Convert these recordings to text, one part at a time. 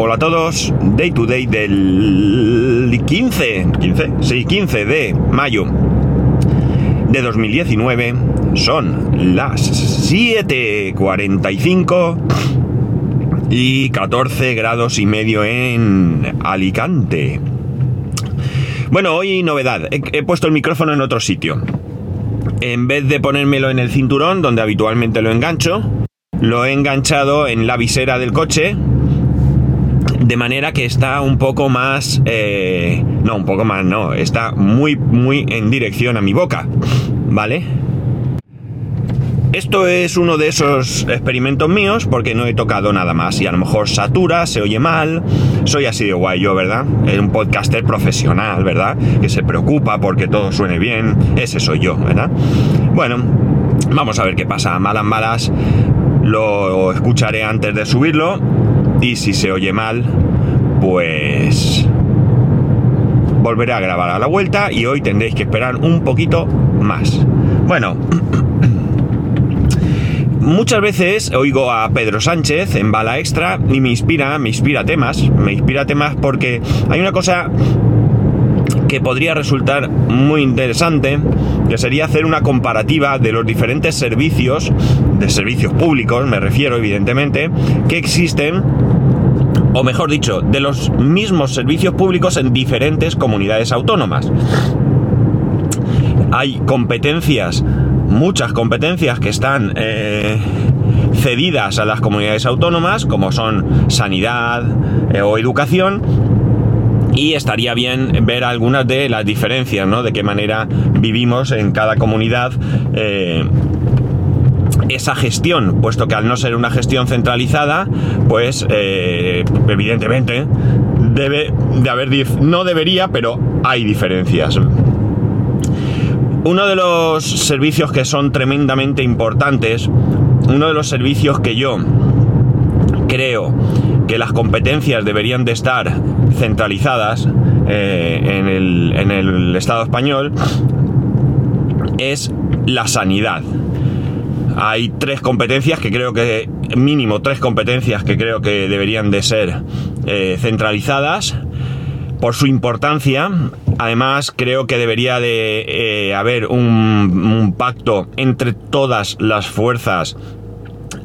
Hola a todos, Day to Day del 15, 15, sí, 15 de mayo de 2019. Son las 7.45 y 14 grados y medio en Alicante. Bueno, hoy novedad, he, he puesto el micrófono en otro sitio. En vez de ponérmelo en el cinturón, donde habitualmente lo engancho, lo he enganchado en la visera del coche de manera que está un poco más... Eh, no, un poco más, no, está muy, muy en dirección a mi boca, ¿vale? Esto es uno de esos experimentos míos porque no he tocado nada más y a lo mejor satura, se oye mal, soy así de guay yo, ¿verdad? Es un podcaster profesional, ¿verdad? Que se preocupa porque todo suene bien, ese soy yo, ¿verdad? Bueno, vamos a ver qué pasa, malas malas, lo escucharé antes de subirlo y si se oye mal, pues volveré a grabar a la vuelta y hoy tendréis que esperar un poquito más. Bueno, muchas veces oigo a Pedro Sánchez en Bala Extra y me inspira, me inspira temas, me inspira temas porque hay una cosa que podría resultar muy interesante, que sería hacer una comparativa de los diferentes servicios, de servicios públicos me refiero evidentemente, que existen, o mejor dicho, de los mismos servicios públicos en diferentes comunidades autónomas. Hay competencias, muchas competencias que están eh, cedidas a las comunidades autónomas, como son sanidad eh, o educación, y estaría bien ver algunas de las diferencias, ¿no? De qué manera vivimos en cada comunidad eh, esa gestión, puesto que al no ser una gestión centralizada, pues eh, evidentemente debe de haber, no debería, pero hay diferencias. Uno de los servicios que son tremendamente importantes, uno de los servicios que yo creo que las competencias deberían de estar centralizadas eh, en, el, en el Estado español es la sanidad. Hay tres competencias que creo que, mínimo tres competencias que creo que deberían de ser eh, centralizadas por su importancia. Además, creo que debería de eh, haber un, un, pacto entre todas las fuerzas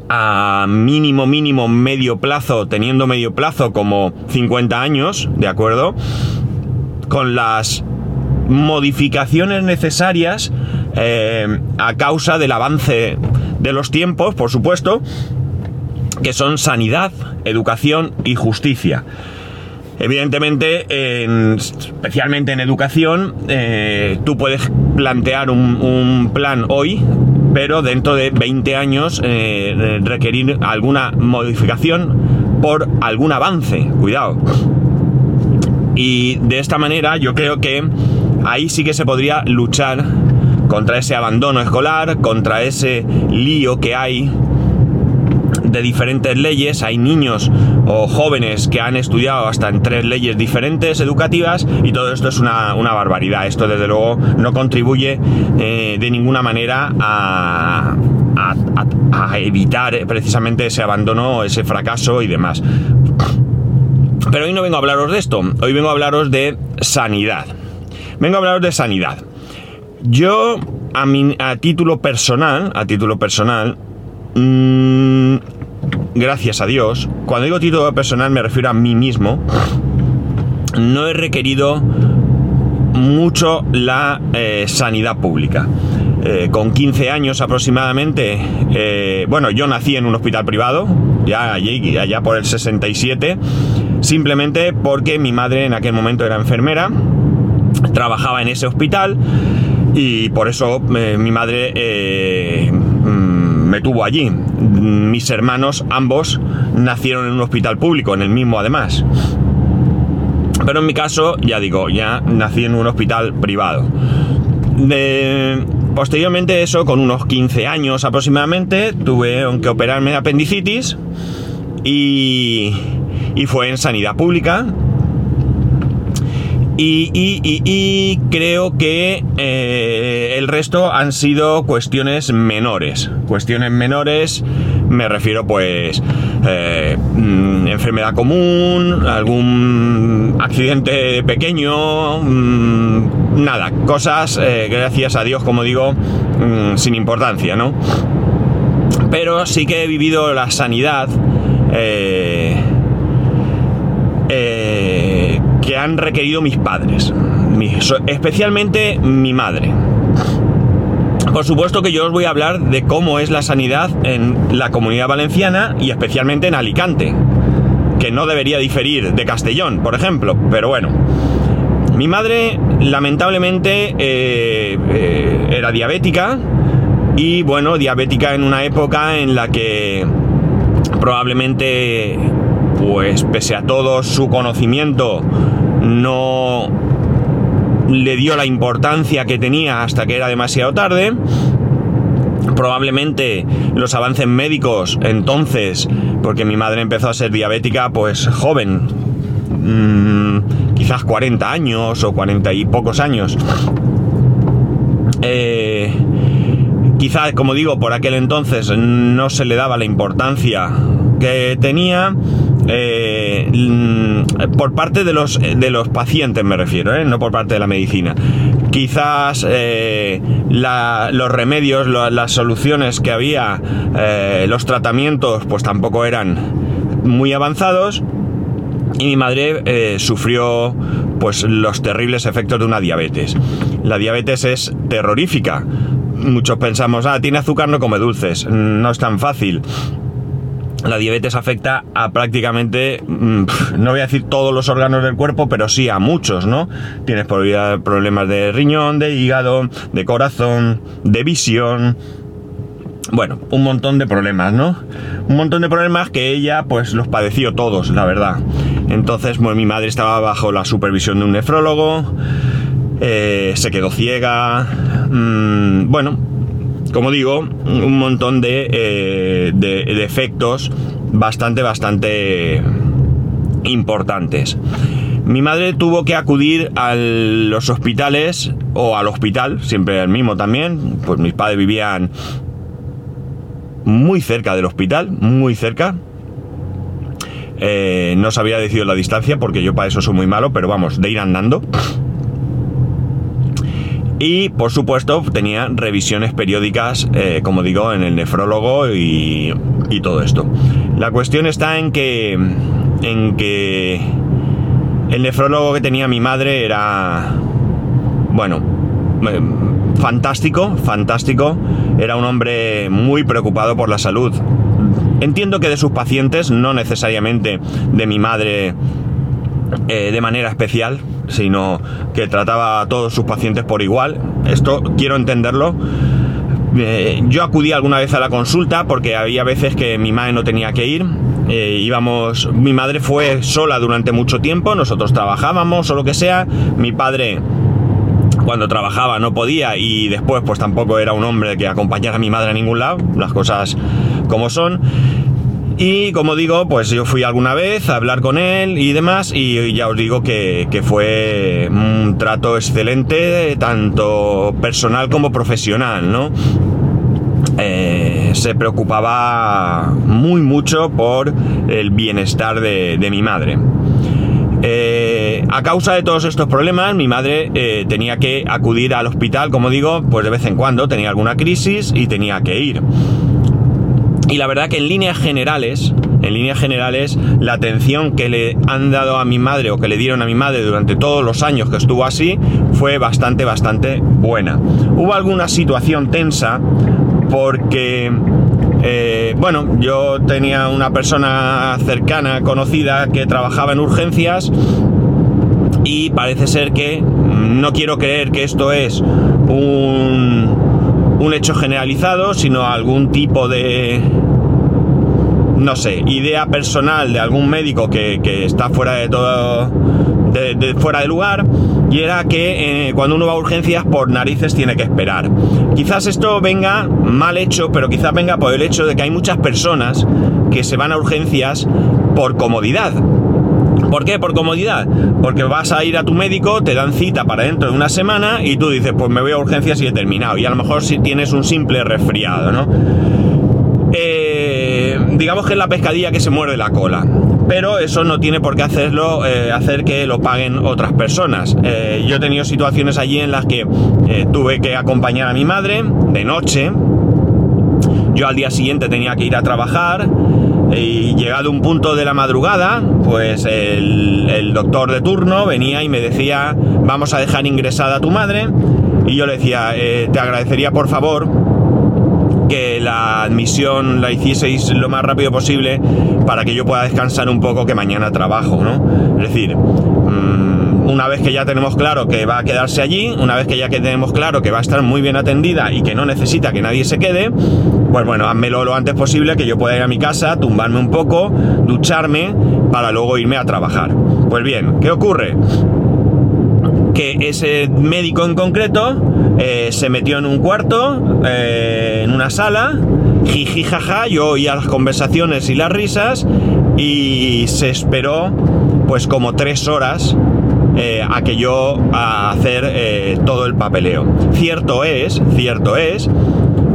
a mínimo, mínimo medio plazo, teniendo medio plazo como 50 años, ¿de acuerdo? Con las modificaciones necesarias eh, a causa del avance de los tiempos, por supuesto, que son sanidad, educación y justicia. Evidentemente, en, especialmente en educación, eh, tú puedes plantear un, un plan hoy pero dentro de 20 años eh, requerir alguna modificación por algún avance, cuidado. Y de esta manera yo creo que ahí sí que se podría luchar contra ese abandono escolar, contra ese lío que hay de diferentes leyes, hay niños o jóvenes que han estudiado hasta en tres leyes diferentes educativas y todo esto es una, barbaridad. Esto desde luego no contribuye eh, de ninguna manera a, a, evitar precisamente ese abandono, ese fracaso y demás. Pero hoy no vengo a hablaros de esto, hoy vengo a hablaros de sanidad. Vengo a hablaros de sanidad. Yo, a, mi, a título personal, a título personal, mmm, gracias a Dios, cuando digo título personal me refiero a mí mismo, no he requerido mucho la eh, sanidad pública. Eh, con 15 años aproximadamente, eh, bueno, yo nací en un hospital privado, ya allá por el 67, simplemente porque mi madre en aquel momento era enfermera, trabajaba en ese hospital y por eso mi madre mm, me tuvo allí mis hermanos, ambos, nacieron en un hospital público, en el mismo además. Pero en mi caso, ya digo, ya nací en un hospital privado. posteriormente eso, con unos 15 años aproximadamente, tuve que operarme de apendicitis y, y fue en sanidad pública. Y, creo que eh, el resto han sido cuestiones menores. Cuestiones menores me refiero pues eh, mm, enfermedad común, algún accidente pequeño, mm, nada, cosas, eh, gracias a Dios, como digo, mm, sin importancia, ¿no? Pero sí que he vivido la sanidad eh, que han requerido mis padres, especialmente mi madre. Por supuesto que yo os voy a hablar de cómo es la sanidad en la comunidad valenciana y especialmente en Alicante, que no debería diferir de Castellón, por ejemplo, pero bueno. Mi madre lamentablemente eh, eh, era diabética y bueno, diabética en una época en la que probablemente, pues pese a todo su conocimiento, no le dio la importancia que tenía hasta que era demasiado tarde. Probablemente los avances médicos entonces, porque mi madre empezó a ser diabética pues joven, mm, quizás 40 años o 40 y pocos años. Eh, quizás, como digo, por aquel entonces no se le daba la importancia que tenía eh, mm, por parte de los, de los pacientes me refiero, ¿eh? no por parte de la medicina. Quizás eh, los remedios, las soluciones que había, los tratamientos, pues tampoco eran muy avanzados. Y mi madre sufrió pues los terribles efectos de una diabetes. La diabetes es terrorífica. Muchos pensamos, ah, tiene azúcar, no come dulces. No es tan fácil la diabetes afecta a prácticamente, mm, no voy a decir todos los órganos del cuerpo, pero sí a muchos, ¿no? Tienes problemas de riñón, de hígado, de corazón, de visión. Bueno, un montón de problemas, ¿no? Un montón de problemas que ella pues los padeció todos, la verdad. Entonces, bueno, mi madre estaba bajo la supervisión de un nefrólogo, eh, se quedó ciega, mm, bueno, como digo, un montón de, eh, bastante, bastante importantes. Mi madre tuvo que acudir a los hospitales o al hospital, siempre el mismo también, pues mis padres vivían muy cerca del hospital, muy cerca. Eh, no sabía decir la distancia porque yo para eso soy muy malo, pero vamos, de ir andando. Y por supuesto tenía revisiones periódicas, eh, como digo, en el nefrólogo y, todo esto. La cuestión está en que, en que el nefrólogo que tenía mi madre era, bueno, eh, fantástico, fantástico. Era un hombre muy preocupado por la salud. Entiendo que de sus pacientes, no necesariamente de mi madre eh, de manera especial, sino que trataba a todos sus pacientes por igual. Esto quiero entenderlo. Eh, yo acudí alguna vez a la consulta porque había veces que mi madre no tenía que ir. Eh, íbamos, mi madre fue sola durante mucho tiempo, nosotros trabajábamos o lo que sea. Mi padre cuando trabajaba no podía y después pues tampoco era un hombre que acompañara a mi madre a ningún lado, las cosas como son. Y como digo, pues yo fui alguna vez a hablar con él y demás, y ya os digo que, fue un trato excelente, tanto personal como profesional, ¿no? Eh, se preocupaba muy mucho por el bienestar de, mi madre. Eh, a causa de todos estos problemas, mi madre eh, tenía que acudir al hospital, como digo, pues de vez en cuando tenía alguna crisis y tenía que ir. Y la verdad que en líneas generales, en líneas generales, la atención que le han dado a mi madre o que le dieron a mi madre durante todos los años que estuvo así fue bastante, bastante buena. Hubo alguna situación tensa porque, eh, bueno, yo tenía una persona cercana, conocida, que trabajaba en urgencias y parece ser que, no quiero creer que esto es un un hecho generalizado, sino algún tipo de, no sé, idea personal de algún médico que, está fuera de todo, fuera de lugar, y era que eh, cuando uno va a urgencias por narices tiene que esperar. Quizás esto venga mal hecho, pero quizás venga por el hecho de que hay muchas personas que se van a urgencias por comodidad ¿Por qué? Por comodidad. Porque vas a ir a tu médico, te dan cita para dentro de una semana y tú dices, pues me voy a urgencias y he terminado. Y a lo mejor si tienes un simple resfriado, ¿no? Eh, digamos que es la pescadilla que se muerde la cola. Pero eso no tiene por qué hacerlo, eh, hacer que lo paguen otras personas. Eh, yo he tenido situaciones allí en las que eh, tuve que acompañar a mi madre de noche. Yo al día siguiente tenía que ir a trabajar y llegado un punto de la madrugada, pues el, el, doctor de turno venía y me decía, vamos a dejar ingresada a tu madre. Y yo le decía, te agradecería por favor que la admisión la hicieseis lo más rápido posible para que yo pueda descansar un poco que mañana trabajo, ¿no? Es decir, mm, una vez que ya tenemos claro que va a quedarse allí, una vez que ya que tenemos claro que va a estar muy bien atendida y que no necesita que nadie se quede, pues bueno, házmelo lo antes posible que yo pueda ir a mi casa, tumbarme un poco, ducharme para luego irme a trabajar. Pues bien, ¿qué ocurre? Que ese médico en concreto eh, se metió en un cuarto, eh, en una sala, jiji jaja, yo oía las conversaciones y las risas y se esperó pues como tres horas eh, a que yo a hacer todo el papeleo. Cierto es, cierto es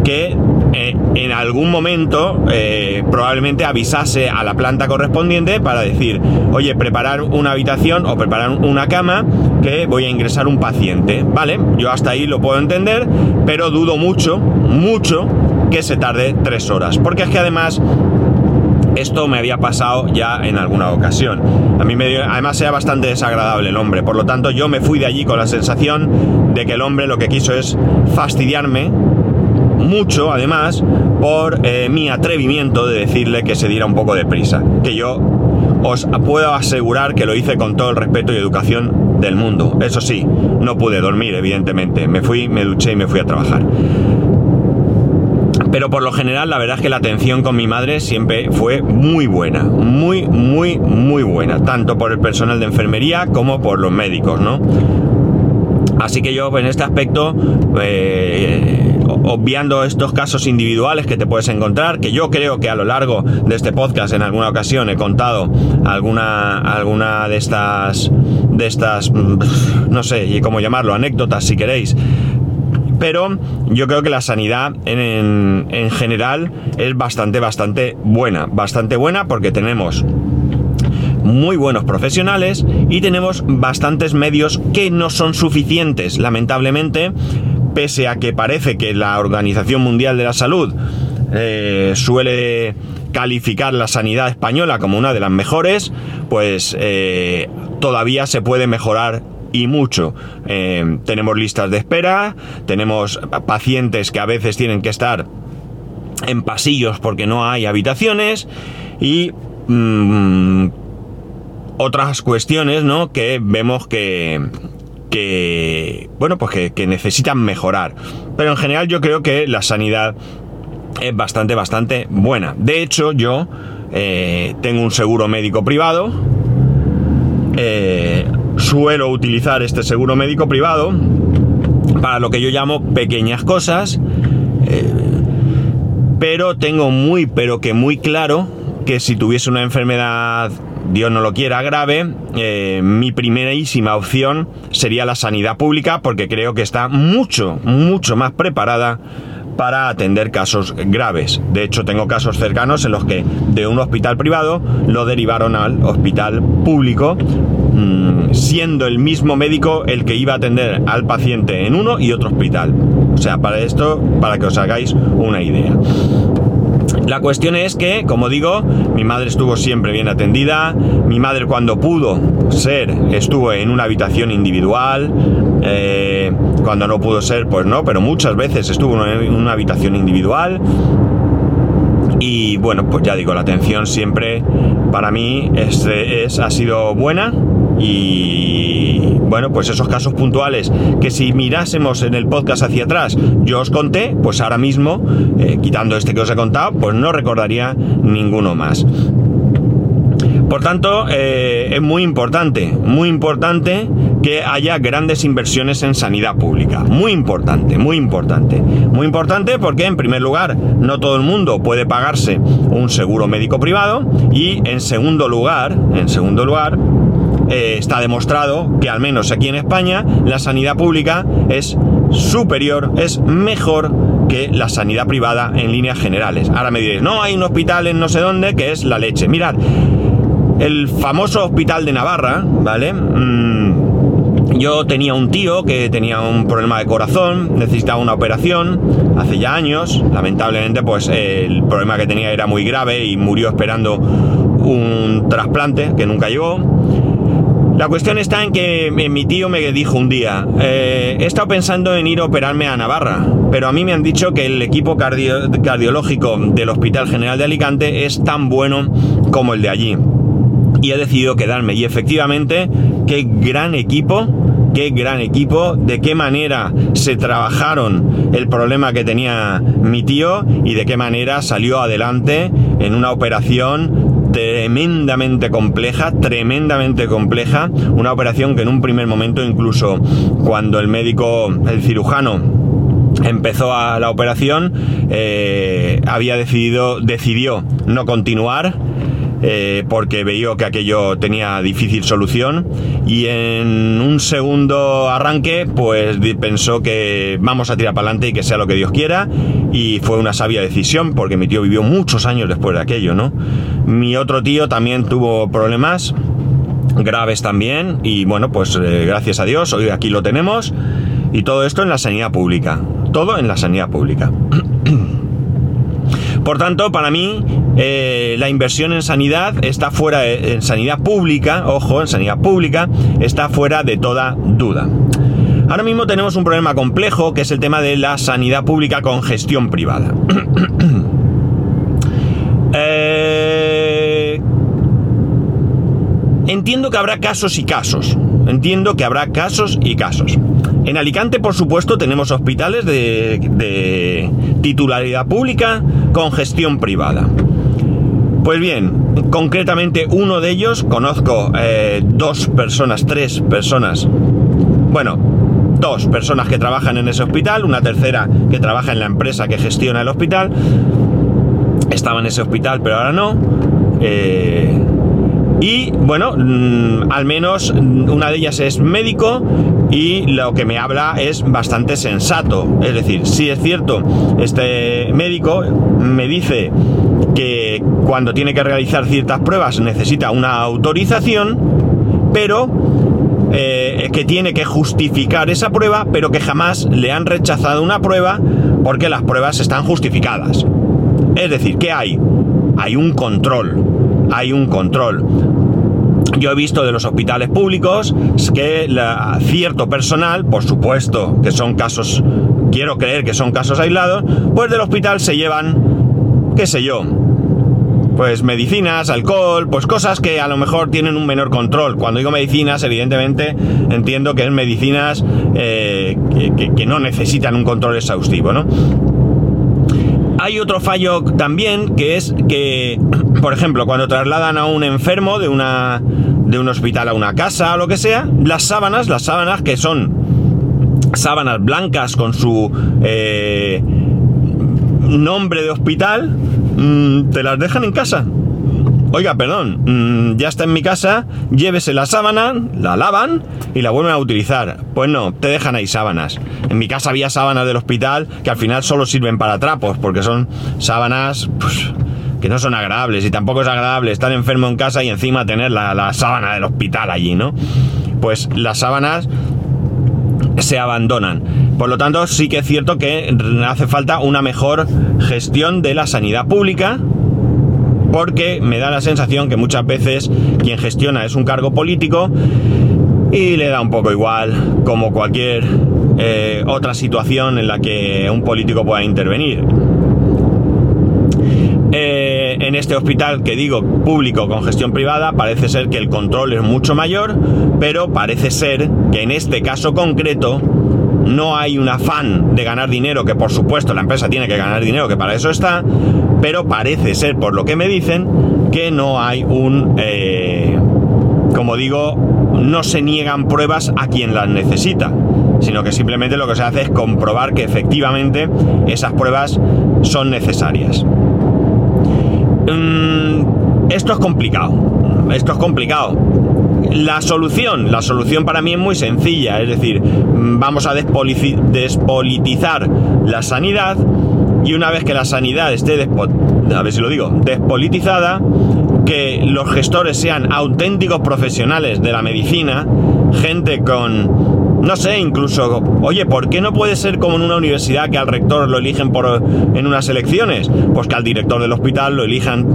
que eh, en algún momento eh, probablemente avisase a la planta correspondiente para decir, oye, preparar una habitación o preparar una cama que voy a ingresar un paciente. Vale, yo hasta ahí lo puedo entender, pero dudo mucho, mucho que se tarde tres horas. Porque es que además esto me había pasado ya en alguna ocasión. A mí me dio, además era bastante desagradable el hombre, por lo tanto yo me fui de allí con la sensación de que el hombre lo que quiso es fastidiarme mucho además por eh, mi atrevimiento de decirle que se diera un poco de prisa. Que yo os puedo asegurar que lo hice con todo el respeto y educación del mundo. Eso sí, no pude dormir, evidentemente. Me fui, me duché y me fui a trabajar. Pero por lo general, la verdad es que la atención con mi madre siempre fue muy buena. Muy, muy, muy buena. Tanto por el personal de enfermería como por los médicos, ¿no? Así que yo en este aspecto, eh, obviando estos casos individuales que te puedes encontrar, que yo creo que a lo largo de este podcast en alguna ocasión he contado alguna, alguna de estas, de estas, mm, no sé cómo llamarlo, anécdotas si queréis, pero yo creo que la sanidad en, en, general es bastante, bastante buena. Bastante buena porque tenemos muy buenos profesionales y tenemos bastantes medios que no son suficientes, lamentablemente, pese a que parece que la Organización Mundial de la Salud eh, suele calificar la sanidad española como una de las mejores, pues eh, todavía se puede mejorar y mucho. Eh, tenemos listas de espera, tenemos pacientes que a veces tienen que estar en pasillos porque no hay habitaciones y mm, otras cuestiones, ¿no? Que vemos que, que bueno, pues que, necesitan mejorar. Pero en general yo creo que la sanidad es bastante, bastante buena. De hecho, yo eh, tengo un seguro médico privado. Eh, suelo utilizar este seguro médico privado para lo que yo llamo pequeñas cosas. Eh, pero tengo muy, pero que muy claro que si tuviese una enfermedad Dios no lo quiera, grave, eh, mi primerísima opción sería la sanidad pública porque creo que está mucho, mucho más preparada para atender casos graves. De hecho, tengo casos cercanos en los que de un hospital privado lo derivaron al hospital público, mm, siendo el mismo médico el que iba a atender al paciente en uno y otro hospital. O sea, para esto, para que os hagáis una idea. La cuestión es que, como digo, mi madre estuvo siempre bien atendida. Mi madre cuando pudo ser estuvo en una habitación individual. Eh, cuando no pudo ser, pues no, pero muchas veces estuvo en una habitación individual. Y bueno, pues ya digo, la atención siempre para mí es, ha sido buena y bueno, pues esos casos puntuales que si mirásemos en el podcast hacia atrás yo os conté, pues ahora mismo, eh, quitando este que os he contado, pues no recordaría ninguno más. Por tanto, eh, es muy importante, muy importante que haya grandes inversiones en sanidad pública. Muy importante, muy importante. Muy importante porque, en primer lugar, no todo el mundo puede pagarse un seguro médico privado y, en segundo lugar, en segundo lugar, eh, está demostrado que al menos aquí en España la sanidad pública es superior, es mejor que la sanidad privada en líneas generales. Ahora me diréis, no, hay un hospital en no sé dónde que es la leche. Mirad, el famoso hospital de Navarra, ¿vale? Mm, yo tenía un tío que tenía un problema de corazón, necesitaba una operación hace ya años. Lamentablemente, pues el problema que tenía era muy grave y murió esperando un trasplante que nunca llegó. La cuestión está en que mi tío me dijo un día, eh, he estado pensando en ir a operarme a Navarra, pero a mí me han dicho que el equipo cardiológico del Hospital General de Alicante es tan bueno como el de allí. Y he decidido quedarme. Y efectivamente, qué gran equipo, qué gran equipo, de qué manera se trabajaron el problema que tenía mi tío y de qué manera salió adelante en una operación tremendamente compleja, tremendamente compleja, una operación que en un primer momento incluso cuando el médico, el cirujano, empezó a la operación, eh, había decidido, decidió no continuar eh, porque veía que aquello tenía difícil solución y en un segundo arranque pues pensó que vamos a tirar para adelante y que sea lo que Dios quiera y fue una sabia decisión porque mi tío vivió muchos años después de aquello, ¿no? Mi otro tío también tuvo problemas graves también y bueno pues eh, gracias a Dios hoy aquí lo tenemos y todo esto en la sanidad pública, todo en la sanidad pública. Por tanto, para mí, eh, la inversión en sanidad está fuera, en sanidad pública, ojo, en sanidad pública, está fuera de toda duda. Ahora mismo tenemos un problema complejo que es el tema de la sanidad pública con gestión privada. Eh, entiendo que habrá casos y casos. Entiendo que habrá casos y casos. En Alicante, por supuesto, tenemos hospitales de, titularidad pública con gestión privada. Pues bien, concretamente uno de ellos, conozco eh, dos personas, tres personas, bueno, dos personas que trabajan en ese hospital, una tercera que trabaja en la empresa que gestiona el hospital, estaba en ese hospital pero ahora no. Eh, y bueno, mm, al menos una de ellas es médico y lo que me habla es bastante sensato. Es decir, si es cierto, este médico me dice que cuando tiene que realizar ciertas pruebas necesita una autorización, pero eh, que tiene que justificar esa prueba, pero que jamás le han rechazado una prueba porque las pruebas están justificadas. Es decir, ¿qué hay? Hay un control hay un control. Yo he visto de los hospitales públicos que cierto personal, por supuesto que son casos, quiero creer que son casos aislados, pues del hospital se llevan, qué sé yo, pues medicinas, alcohol, pues cosas que a lo mejor tienen un menor control. Cuando digo medicinas, evidentemente entiendo que es medicinas eh, que, que, no necesitan un control exhaustivo, ¿no? Hay otro fallo también que es que, por ejemplo, cuando trasladan a un enfermo de, una, de un hospital a una casa o lo que sea, las sábanas, las sábanas que son sábanas blancas con su eh, nombre de hospital, mm, te las dejan en casa. Oiga, perdón, mm, ya está en mi casa, llévese la sábana, la lavan y la vuelven a utilizar. Pues no, te dejan ahí sábanas. En mi casa había sábanas del hospital que al final solo sirven para trapos, porque son sábanas pues, que no son agradables y tampoco es agradable estar enfermo en casa y encima tener la, la sábana del hospital allí, ¿no? Pues las sábanas se abandonan. Por lo tanto, sí que es cierto que hace falta una mejor gestión de la sanidad pública porque me da la sensación que muchas veces quien gestiona es un cargo político y le da un poco igual como cualquier eh, otra situación en la que un político pueda intervenir. Eh, en este hospital que digo público con gestión privada parece ser que el control es mucho mayor, pero parece ser que en este caso concreto no hay un afán de ganar dinero, que por supuesto la empresa tiene que ganar dinero, que para eso está, pero parece ser, por lo que me dicen, que no hay un... Eh, como digo, no se niegan pruebas a quien las necesita, sino que simplemente lo que se hace es comprobar que efectivamente esas pruebas son necesarias. Mm, esto es complicado, esto es complicado. La solución, la solución para mí es muy sencilla, es decir, vamos a despolitizar la sanidad y una vez que la sanidad esté, a ver si lo digo, despolitizada, que los gestores sean auténticos profesionales de la medicina, gente con, no sé, incluso, oye, ¿por qué no puede ser como en una universidad que al rector lo eligen por, en unas elecciones? Pues que al director del hospital lo elijan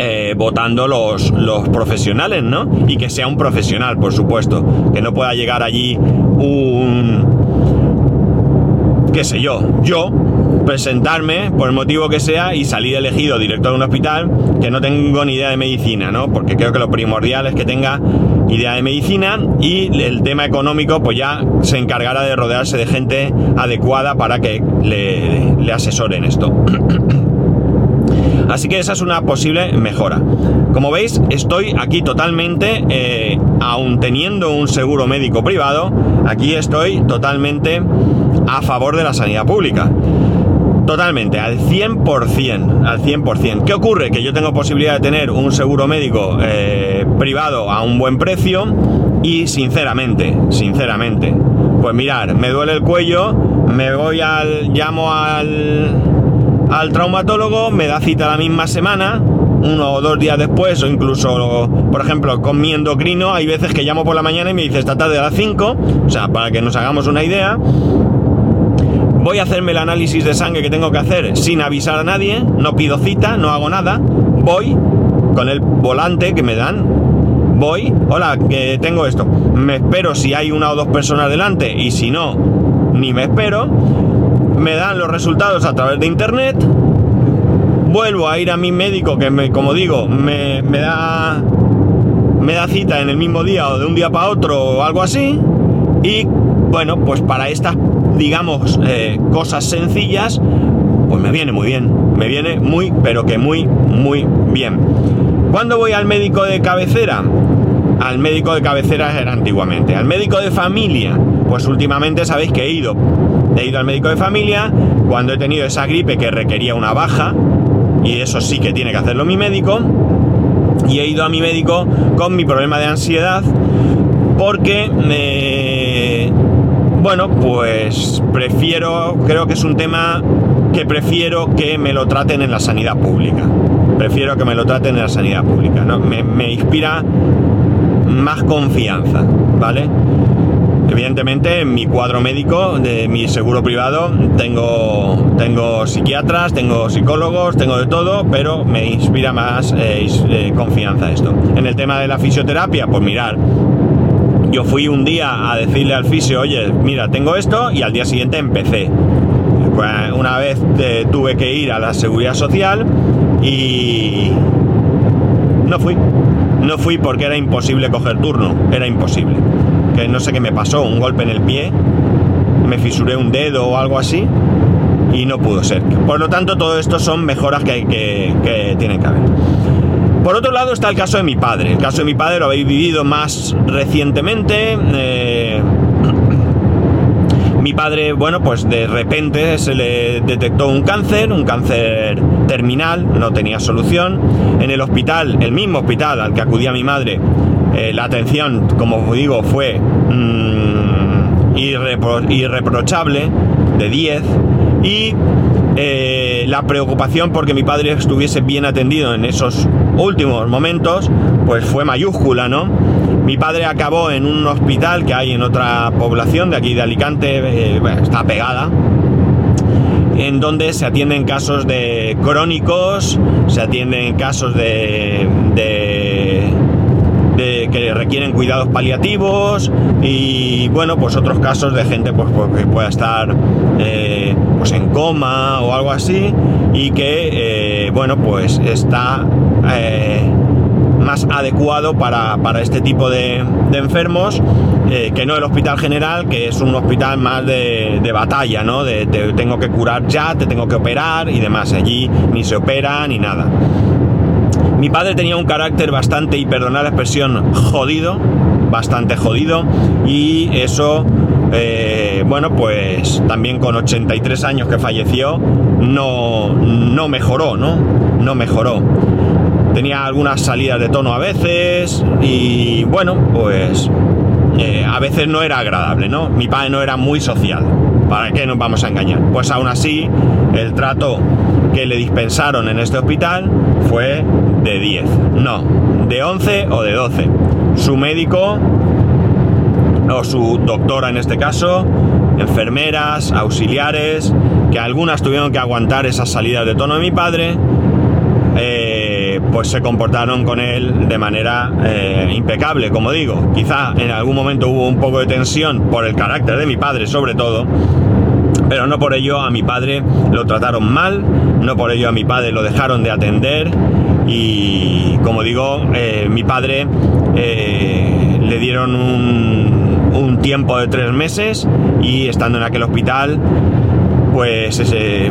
eh, votando los, los, profesionales, ¿no? Y que sea un profesional, por supuesto. Que no pueda llegar allí un... qué sé yo, yo, presentarme, por el motivo que sea, y salir elegido director de un hospital que no tengo ni idea de medicina, ¿no? Porque creo que lo primordial es que tenga idea de medicina y el tema económico pues ya se encargará de rodearse de gente adecuada para que le, asesoren esto. Así que esa es una posible mejora. Como veis, estoy aquí totalmente, eh, aún teniendo un seguro médico privado, aquí estoy totalmente a favor de la sanidad pública. Totalmente, al 100%, al 100%. ¿Qué ocurre? Que yo tengo posibilidad de tener un seguro médico eh, privado a un buen precio y sinceramente, sinceramente, pues mirar, me duele el cuello, me voy al, llamo al, al traumatólogo, me da cita la misma semana, uno o dos días después, o incluso, por ejemplo, con mi endocrino, hay veces que llamo por la mañana y me dice esta tarde a las 5, o sea, para que nos hagamos una idea, voy a hacerme el análisis de sangre que tengo que hacer sin avisar a nadie, no pido cita, no hago nada, voy con el volante que me dan, voy, hola, que tengo esto, me espero si hay una o dos personas delante y si no, ni me espero, me dan los resultados a través de internet, vuelvo a ir a mi médico que me, como digo, me, me da me da cita en el mismo día o de un día para otro o algo así. Y bueno, pues para estas, digamos, eh, cosas sencillas, pues me viene muy bien. Me viene muy, pero que muy, muy bien. ¿Cuándo voy al médico de cabecera? Al médico de cabecera era antiguamente. Al médico de familia, pues últimamente sabéis que he ido. He ido al médico de familia cuando he tenido esa gripe que requería una baja, y eso sí que tiene que hacerlo mi médico. Y he ido a mi médico con mi problema de ansiedad porque me bueno, pues prefiero, creo que es un tema que prefiero que me lo traten en la sanidad pública. Prefiero que me lo traten en la sanidad pública, ¿no? Me, inspira más confianza, ¿vale? Evidentemente, en mi cuadro médico de mi seguro privado tengo, tengo psiquiatras, tengo psicólogos, tengo de todo, pero me inspira más eh, eh, confianza esto. En el tema de la fisioterapia, pues mirar, yo fui un día a decirle al fisio, oye, mira, tengo esto y al día siguiente empecé. Una vez eh, tuve que ir a la seguridad social y no fui. No fui porque era imposible coger turno, era imposible. Que no sé qué me pasó, un golpe en el pie, me fisuré un dedo o algo así y no pudo ser. Por lo tanto, todo esto son mejoras que, que, que tienen que haber. Por otro lado está el caso de mi padre. El caso de mi padre lo habéis vivido más recientemente. Eh, mi padre, bueno, pues de repente se le detectó un cáncer, un cáncer terminal, no tenía solución. En el hospital, el mismo hospital al que acudía mi madre, eh, la atención, como os digo, fue mm, irreprochable, de 10. Y eh, la preocupación porque mi padre estuviese bien atendido en esos últimos momentos, pues fue mayúscula, ¿no? Mi padre acabó en un hospital que hay en otra población de aquí de Alicante, eh, está pegada, en donde se atienden casos de crónicos, se atienden casos de, de, que requieren cuidados paliativos y bueno, pues otros casos de gente pues, pues que pueda estar eh, pues en coma o algo así y que eh, bueno, pues está eh, más adecuado para, este tipo de, enfermos eh, que no el hospital general, que es un hospital más de, batalla, ¿no? De, tengo que curar ya, te tengo que operar y demás. Allí ni se opera ni nada. Mi padre tenía un carácter bastante, y perdonar la expresión, jodido, bastante jodido, y eso, eh, bueno, pues también con 83 años que falleció, no, no mejoró, ¿no? No mejoró tenía algunas salidas de tono a veces y bueno, pues eh, a veces no era agradable, ¿no? Mi padre no era muy social. ¿Para qué nos vamos a engañar? Pues aún así, el trato que le dispensaron en este hospital fue de 10. No, de 11 o de 12. Su médico, o su doctora en este caso, enfermeras, auxiliares, que algunas tuvieron que aguantar esas salidas de tono de mi padre, eh, pues se comportaron con él de manera eh, impecable, como digo. Quizá en algún momento hubo un poco de tensión por el carácter de mi padre, sobre todo, pero no por ello a mi padre lo trataron mal, no por ello a mi padre lo dejaron de atender y, como digo, eh, mi padre le dieron un, un tiempo de tres meses y estando en aquel hospital pues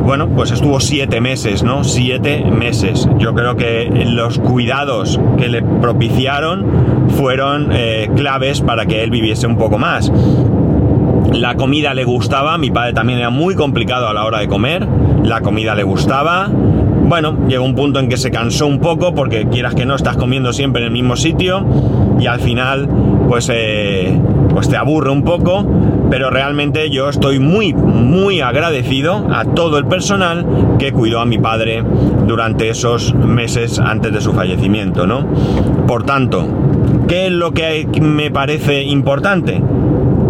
bueno, pues estuvo siete meses, ¿no? Siete meses. Yo creo que los cuidados que le propiciaron fueron eh, claves para que él viviese un poco más. La comida le gustaba, mi padre también era muy complicado a la hora de comer, la comida le gustaba. Bueno, llegó un punto en que se cansó un poco porque quieras que no estás comiendo siempre en el mismo sitio y al final pues, eh, pues te aburre un poco, pero realmente yo estoy muy, muy agradecido a todo el personal que cuidó a mi padre durante esos meses antes de su fallecimiento, ¿no? Por tanto, ¿qué es lo que me parece importante?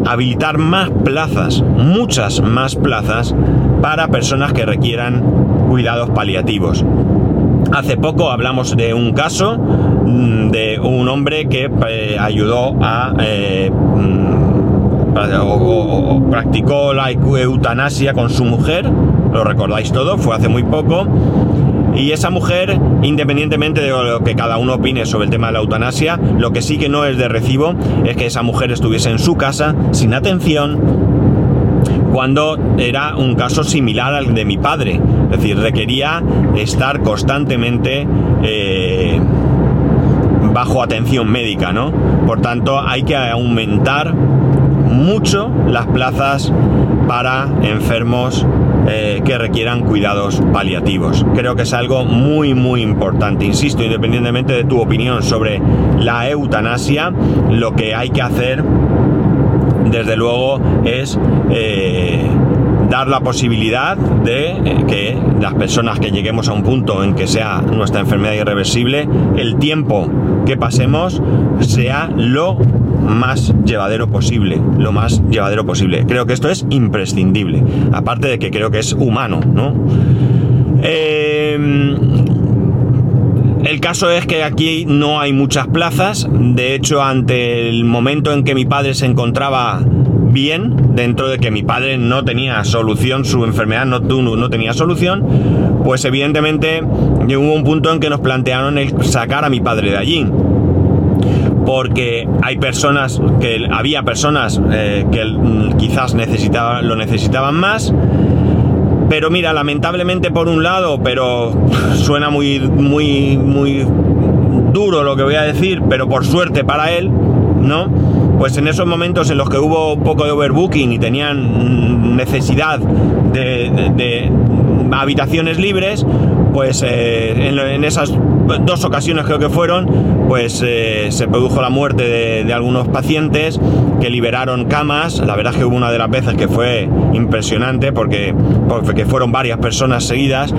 Habilitar más plazas, muchas más plazas para personas que requieran cuidados paliativos. Hace poco hablamos de un caso de un hombre que eh, ayudó a eh, mm, practicó la eutanasia con su mujer, lo recordáis todo, fue hace muy poco. Y esa mujer, independientemente de lo que cada uno opine sobre el tema de la eutanasia, lo que sí que no es de recibo es que esa mujer estuviese en su casa sin atención cuando era un caso similar al de mi padre. Es decir, requería estar constantemente eh, bajo atención médica, ¿no? Por tanto, hay que aumentar mucho las plazas para enfermos eh, que requieran cuidados paliativos. Creo que es algo muy muy importante. Insisto, independientemente de tu opinión sobre la eutanasia, lo que hay que hacer desde luego es eh, dar la posibilidad de eh, que las personas que lleguemos a un punto en que sea nuestra enfermedad irreversible, el tiempo que pasemos sea lo más llevadero posible, lo más llevadero posible. Creo que esto es imprescindible, aparte de que creo que es humano, ¿no? Em, el caso es que aquí no hay muchas plazas, de hecho ante el momento en que mi padre se encontraba bien, dentro de que mi padre no tenía solución, su enfermedad no, no tenía solución, pues evidentemente llegó un punto en que nos plantearon sacar a mi padre de allí. Porque hay personas, que había personas eh, que quizás necesitaban, lo necesitaban más, pero mira, lamentablemente por un lado, pero suena muy, muy, muy duro lo que voy a decir, pero por suerte para él, ¿no? Pues en esos momentos en los que hubo un poco de overbooking y tenían necesidad de, habitaciones libres, pues eh, en, esas dos ocasiones creo que fueron, pues eh, se produjo la muerte de, algunos pacientes que liberaron camas. La verdad es que hubo una de las veces que fue impresionante porque, porque fueron varias personas seguidas.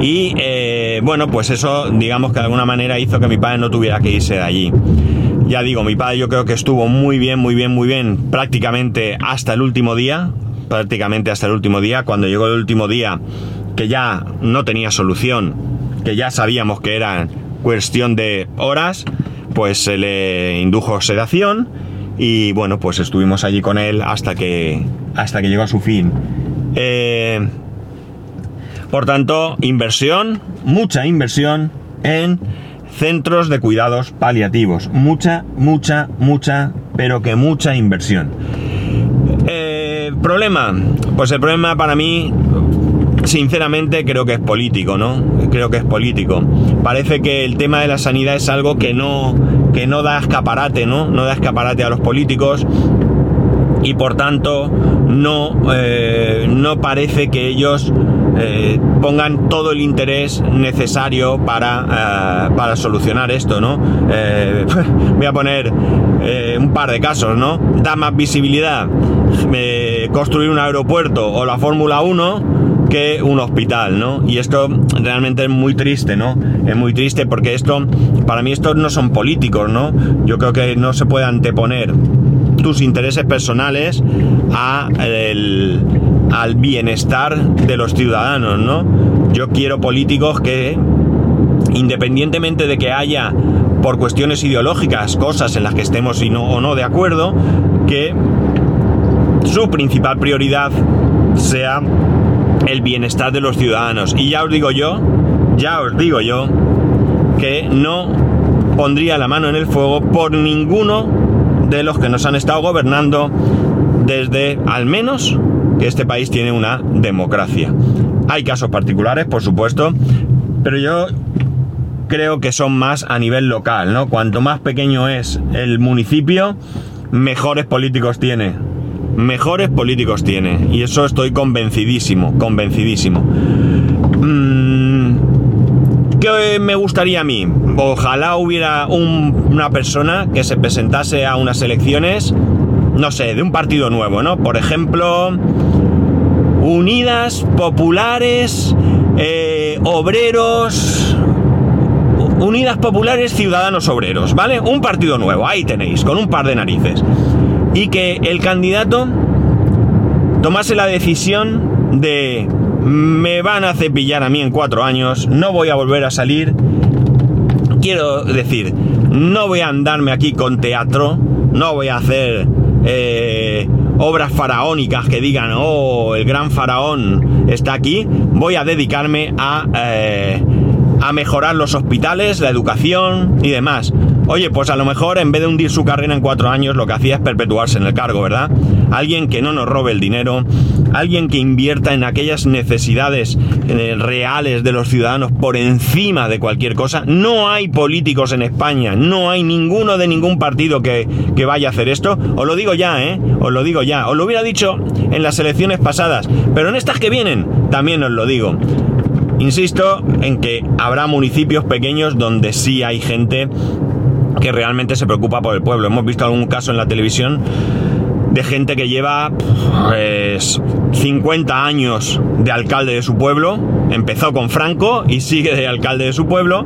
Y eh, bueno, pues eso digamos que de alguna manera hizo que mi padre no tuviera que irse de allí. Ya digo, mi padre yo creo que estuvo muy bien, muy bien, muy bien, prácticamente hasta el último día, prácticamente hasta el último día, cuando llegó el último día que ya no tenía solución, que ya sabíamos que era cuestión de horas, pues se le indujo sedación y bueno, pues estuvimos allí con él hasta que, hasta que llegó a su fin. Eh, por tanto, inversión, mucha inversión en centros de cuidados paliativos. Mucha, mucha, mucha, pero que mucha inversión. Eh, problema, pues el problema para mí, sinceramente, creo que es político, ¿no? Creo que es político. Parece que el tema de la sanidad es algo que no, que no da escaparate, ¿no? No da escaparate a los políticos y por tanto no, eh, no parece que ellos eh, pongan todo el interés necesario para, eh, para solucionar esto, ¿no? voy a poner un par de casos, ¿no? Da más visibilidad construir un aeropuerto o la Fórmula 1 que un hospital, ¿no? Y esto realmente es muy triste, ¿no? Es muy triste porque esto, para mí estos no son políticos, ¿no? Yo creo que no se puede anteponer tus intereses personales a al bienestar de los ciudadanos, ¿no? Yo quiero políticos que, independientemente de que haya por cuestiones ideológicas cosas en las que estemos o no de acuerdo, que su principal prioridad sea el bienestar de los ciudadanos. Y ya os digo yo, ya os digo yo, que no pondría la mano en el fuego por ninguno de los que nos han estado gobernando desde al menos que este país tiene una democracia. Hay casos particulares, por supuesto, pero yo creo que son más a nivel local, ¿no? Cuanto más pequeño es el municipio, mejores políticos tiene. Mejores políticos tiene. Y eso estoy convencidísimo, convencidísimo. Mm, ¿Qué me gustaría a mí? Ojalá hubiera una persona que se presentase a unas elecciones, no sé, de un partido nuevo, ¿no? Por ejemplo, Unidas Populares eh, Obreros. Unidas Populares Ciudadanos Obreros, ¿vale? Un partido nuevo, ahí tenéis, con un par de narices. Y que el candidato tomase la decisión de me van a cepillar a mí en cuatro años, no voy a volver a salir. Quiero decir, no voy a andarme aquí con teatro, no voy a hacer eh, obras faraónicas que digan, oh, el gran faraón está aquí. Voy a dedicarme a, eh, a mejorar los hospitales, la educación y demás. Oye, pues a lo mejor en vez de hundir su carrera en cuatro años, lo que hacía es perpetuarse en el cargo, ¿verdad? Alguien que no nos robe el dinero, alguien que invierta en aquellas necesidades reales de los ciudadanos por encima de cualquier cosa. No hay políticos en España, no hay ninguno de ningún partido que, que vaya a hacer esto. Os lo digo ya, ¿eh? Os lo digo ya. Os lo hubiera dicho en las elecciones pasadas, pero en estas que vienen también os lo digo. Insisto en que habrá municipios pequeños donde sí hay gente que realmente se preocupa por el pueblo. Hemos visto algún caso en la televisión de gente que lleva pues 50 años de alcalde de su pueblo, empezó con Franco y sigue de alcalde de su pueblo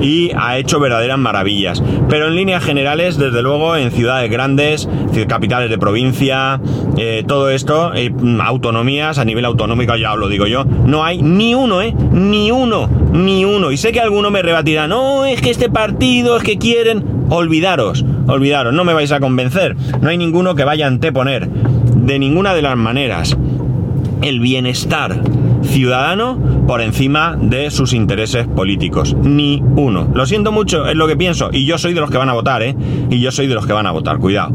y ha hecho verdaderas maravillas. Pero en líneas generales, desde luego, en ciudades grandes, capitales de provincia, eh, todo esto, eh, autonomías a nivel autonómico, ya os lo digo yo, no hay ni uno, ¿eh? Ni uno, ni uno. Y sé que alguno me rebatirá, no, es que este partido, es que quieren olvidaros, olvidaros, no me vais a convencer. No hay ninguno que vaya a anteponer de ninguna de las maneras el bienestar ciudadano por encima de sus intereses políticos. Ni uno. Lo siento mucho, es lo que pienso. Y yo soy de los que van a votar, ¿eh? Y yo soy de los que van a votar, cuidado.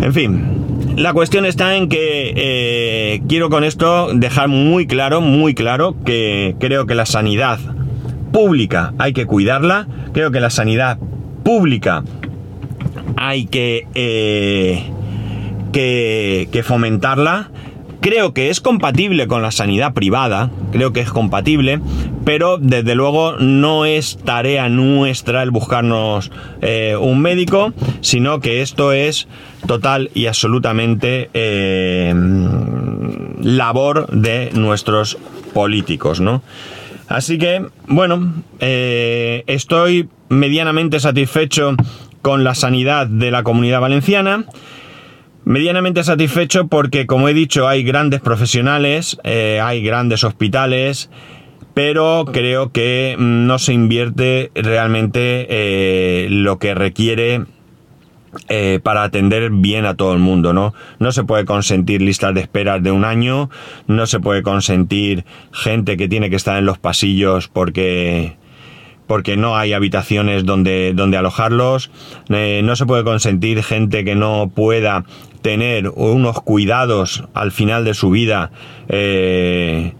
En fin, la cuestión está en que eh, quiero con esto dejar muy claro, muy claro, que creo que la sanidad pública hay que cuidarla. Creo que la sanidad pública hay que, eh, que, que fomentarla. Creo que es compatible con la sanidad privada, creo que es compatible, pero desde luego no es tarea nuestra el buscarnos eh, un médico, sino que esto es total y absolutamente eh, labor de nuestros políticos, ¿no? Así que, bueno, eh, estoy medianamente satisfecho con la sanidad de la comunidad valenciana. Medianamente satisfecho porque, como he dicho, hay grandes profesionales, eh, hay grandes hospitales, pero creo que no se invierte realmente eh, lo que requiere eh, para atender bien a todo el mundo, ¿no? No se puede consentir listas de esperas de un año, no se puede consentir gente que tiene que estar en los pasillos porque porque no hay habitaciones donde, donde alojarlos, eh, no se puede consentir gente que no pueda tener unos cuidados al final de su vida eh,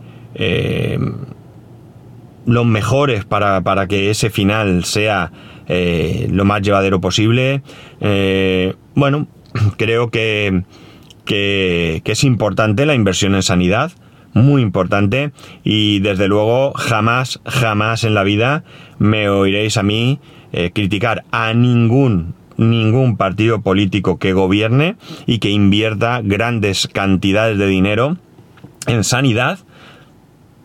los mejores para, para que ese final sea eh, lo más llevadero posible. Eh, bueno, creo que, que es importante la inversión en sanidad, muy importante y desde luego jamás, jamás en la vida me oiréis a mí eh, criticar a ningún ningún partido político que gobierne y que invierta grandes cantidades de dinero en sanidad,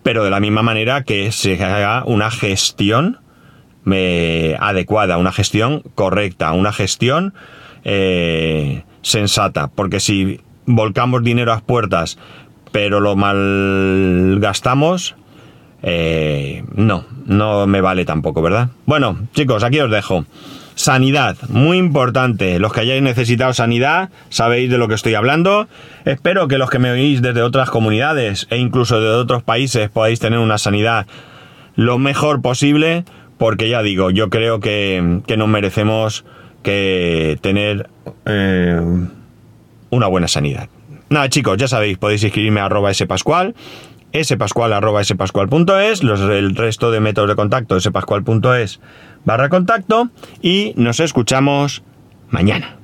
pero de la misma manera que se haga una gestión eh, adecuada, una gestión correcta, una gestión eh, sensata, porque si volcamos dinero a puertas pero lo malgastamos, eh, no, no me vale tampoco, ¿verdad? Bueno, chicos, aquí os dejo. Sanidad, muy importante. Los que hayáis necesitado sanidad, sabéis de lo que estoy hablando. Espero que los que me oís desde otras comunidades e incluso de otros países podáis tener una sanidad lo mejor posible, porque ya digo, yo creo que, que nos merecemos que tener eh, una buena sanidad. Nada chicos, ya sabéis, podéis escribirme a arroba spascual, spascual arroba spascual.es, el resto de métodos de contacto spascual.es barra contacto y nos escuchamos mañana.